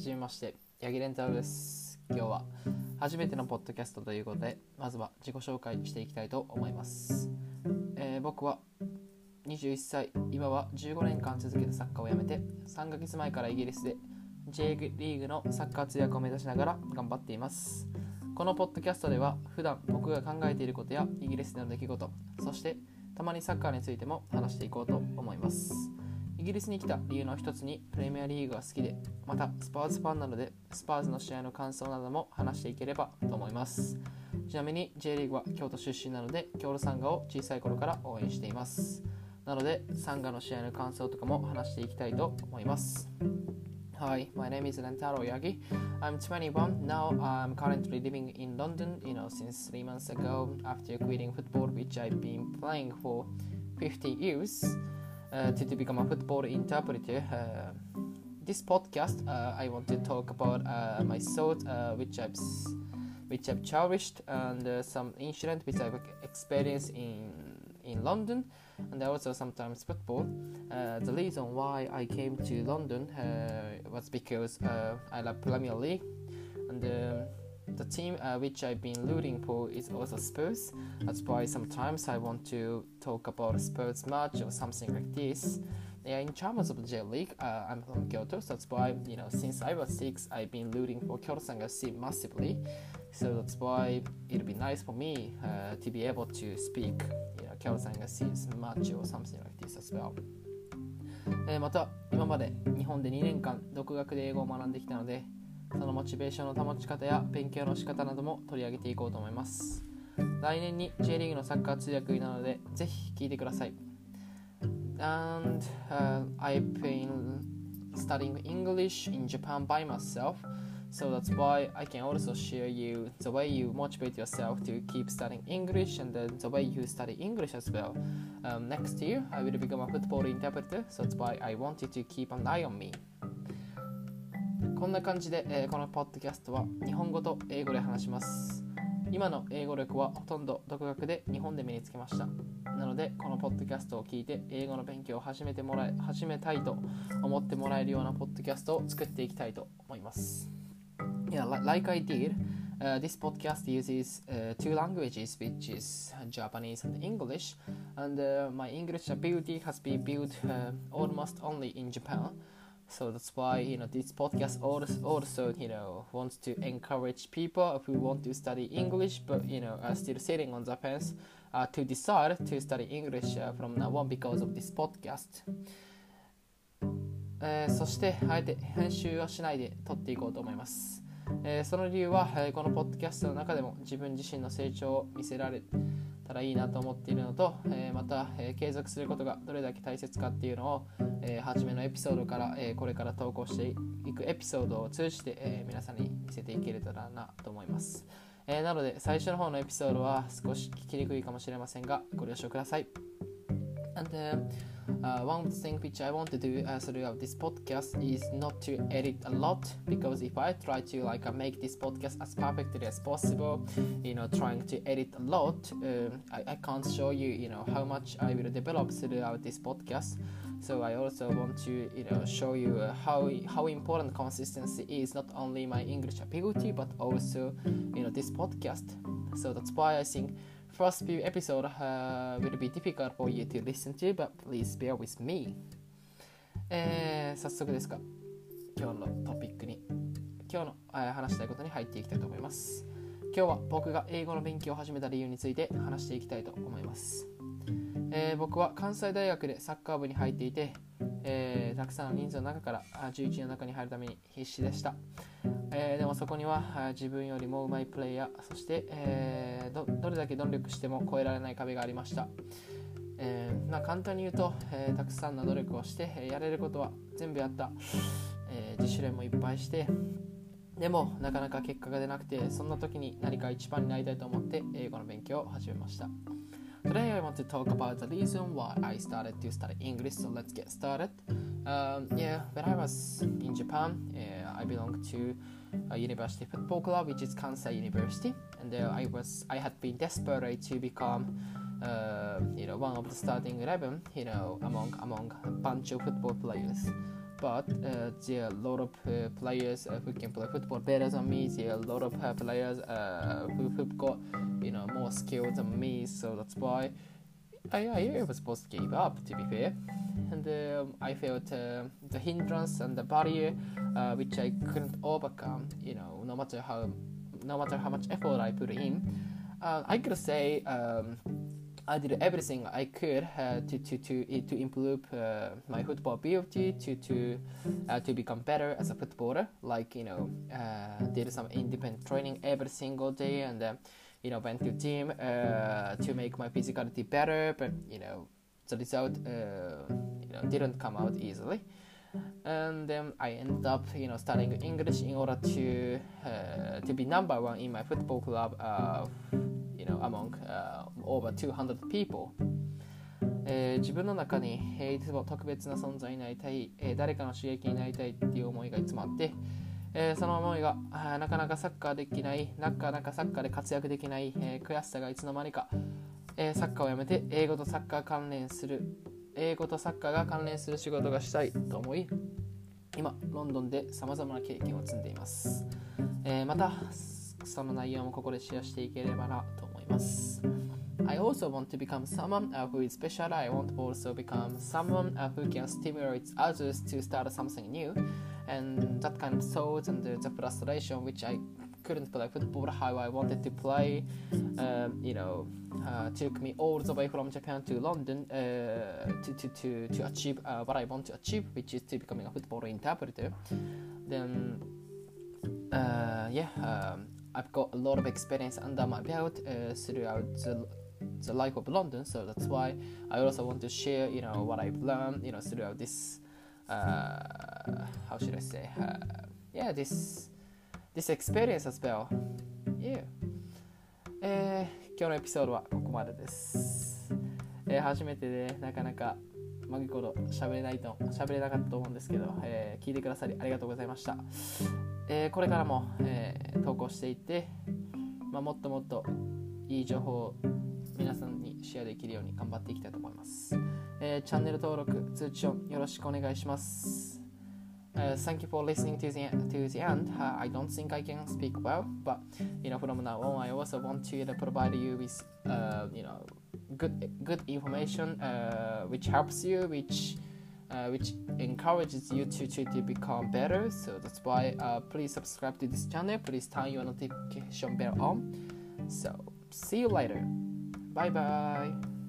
じめまして、八木レンタルです。今日は初めてのポッドキャストということで、まずは自己紹介していきたいと思います。えー僕は21歳、今は15年間続けたサッカーをやめて、3ヶ月前からイギリスで J リーグのサッカー通訳を目指しながら頑張っています。このポッドキャストでは、普段僕が考えていることやイギリスでの出来事、そしてたまにサッカーについても話していこうと思います。イギリスに来た理由の一つにプレミアリーグが好きでまたスパーズファンなのでスパーズの試合の感想なども話していければと思いますちなみに J リーグは京都出身なので京都サンガを小さい頃から応援していますなのでサンガの試合の感想とかも話していきたいと思います Hi, my name is Rentaro Yagi. I'm 21 now. I'm currently living in London, you know, since three months ago after quitting football, which I've been playing for 50 years. Uh, to, to become a football interpreter. Uh, this podcast, uh, I want to talk about uh, my thoughts, which I've which I've cherished, and some incident which I've experienced in in London, and also sometimes football. The reason why I came to London was because I love Premier League, and um, the team uh, which I've been rooting for is also Spurs. That's why sometimes I want to talk about a Spurs match or something like this. Yeah, in terms of the J League, uh, I'm from Kyoto, so that's why you know since I was six, I've been rooting for Kyoto Sanga FC massively. So that's why it'll be nice for me uh, to be able to speak, you know, Kyoto Sanga FC's match or something like this as well. えーまた今まで日本で2年間独学で英語を学んできたので そのモチベーションの保ち方や勉強の仕方なども取り上げていこうと思います来年に J リーグのサッカー通訳なのでぜひ聞いてください And、uh, I've been studying English in Japan by myself So that's why I can also share you the way you motivate yourself to keep studying English and the, the way you study English as well. Um, next year, I will become a football interpreter, so that's why I wanted to keep an eye on me. こんな感じで、えーこのポッドキャストは日本語と英語で話します。今の英語力はほとんど独学で日本で身につけました。なので、このポッドキャストを聞いて英語の勉強を始めてもらえ始めたいと思ってもらえるようなポッドキャストを作っていきたいと思います。Yeah, like I did, uh, this podcast uses uh, two languages, which is Japanese and English. And uh, my English ability has been built uh, almost only in Japan. So that's why you know this podcast also, also you know wants to encourage people who want to study English but you know are still sitting on the fence uh, to decide to study English uh, from now on because of this podcast. えーそしてあえて編集はしないで撮っていこうと思います、えーその理由は、えーこのポッドキャストの中でも自分自身の成長を見せられたらいいなと思っているのと、えーまた、えー継続することがどれだけ大切かっていうのを、えー初めのエピソードから、えーこれから投稿していくエピソードを通じて、えー皆さんに見せていけれたらなと思います、えーなので最初の方のエピソードは少し聞きにくいかもしれませんがご了承ください。And uh, uh, one things which I want to do uh, throughout this podcast is not to edit a lot because if I try to like uh, make this podcast as perfectly as possible, you know, trying to edit a lot, um, I, I can't show you, you know, how much I will develop throughout this podcast. So I also want to, you know, show you uh, how how important consistency is not only my English ability but also, you know, this podcast. So that's why I think first few episode uh, will be difficult for you to listen to, but please bear with me. えー早速ですが、今日のトピックに、今日の、えー話したいことに入っていきたいと思います。今日は僕が英語の勉強を始めた理由について話していきたいと思います。えー僕は関西大学でサッカー部に入っていて、えーたくさんの人数の中から11人の中に入るために必死でした。えーでもそこには自分よりも上手いプレイヤーそして、えーどどれだけ努力しても越えられない壁がありました、えまあ、簡単に言うと、えたくさんの努力をして、やれることは全部やった、え自主練もいっぱいしてでもなかなか結果が出なくてそんな時に何か一番になりたいと思って英語の勉強を始めました。Today I want to talk about the reason why I started to study English, so let's get started. Um, yeah, when I was in Japan, uh, I belonged to a university football club, which is Kansai University, and I was I had been desperate to become, uh, you know, one of the starting eleven, you know, among among a bunch of football players. but uh, there are a lot of uh, players uh, who can play football better than me. There are a lot of uh, players uh, who, who've got you know more skill than me, so that's why I, I was supposed to give up. To be fair, and um, I felt uh, the hindrance and the barrier which I couldn't overcome. You know, no matter how no matter how much effort I put in, I could say. Um, I did everything I could uh, to, to, to, to improve uh, my football ability, to, to, uh, to become better as a footballer. Like, you know, uh, did some independent training every single day and, uh, you know, went to gym uh, to make my physicality better. But, you know, the result, you know, didn't come out easily. And then I ended up, you know, studying English in order to, to be number one in my football club you know, among、uh, over 200 people、えー、自分の中に、えー、いつも特別な存在になりたい、えー、誰かの刺激になりたいっていう思いがいつもあって、えー、その思いがなかなかサッカーできないなかなかサッカーで活躍できない、えー、悔しさがいつの間にか、えー、サッカーをやめて英語とサッカー関連する英語とサッカーが関連する仕事がしたいと思い今ロンドンでさまざまな経験を積んでいます、えー、またその内容もここでシェアしていければなとます。I also want to become someone who is special. I want also become someone who can stimulate others to start something new. And that kind of thought and the, the frustration which I couldn't play football how I wanted to play, um, you know, uh, took me all the way from Japan to London uh, to, to, to, to achieve uh, what I want to achieve, which is to becoming a football interpreter. Then, uh, yeah, um, I've got a lot of experience under my belt uh, throughout the, the life of London, so that's why I also want to share, you know, what I've learned, you know, throughout this, uh, how should I say, uh, yeah, this this experience as well. Yeah. えー、今日のエピソードはここまでです。えー、初めてでなかなか マギコロ喋れないと喋れなかったと思うんですけど、えー、聞いてくださりありがとうございました。えー、これからも、えー、投稿していって、まあ、もっともっといい情報を皆さんにシェアできるように頑張っていきたいと思います。えー、チャンネル登録、通知音よろしくお願いします。Uh, thank you for listening to the, to the end. Uh, I don't think I can speak well, but you know, from now on, I also want to provide you with, uh, you know, good good information, uh, which helps you, which uh, which encourages you to, to, to become better. So that's why uh, please subscribe to this channel. Please turn your notification bell on. So see you later. Bye bye.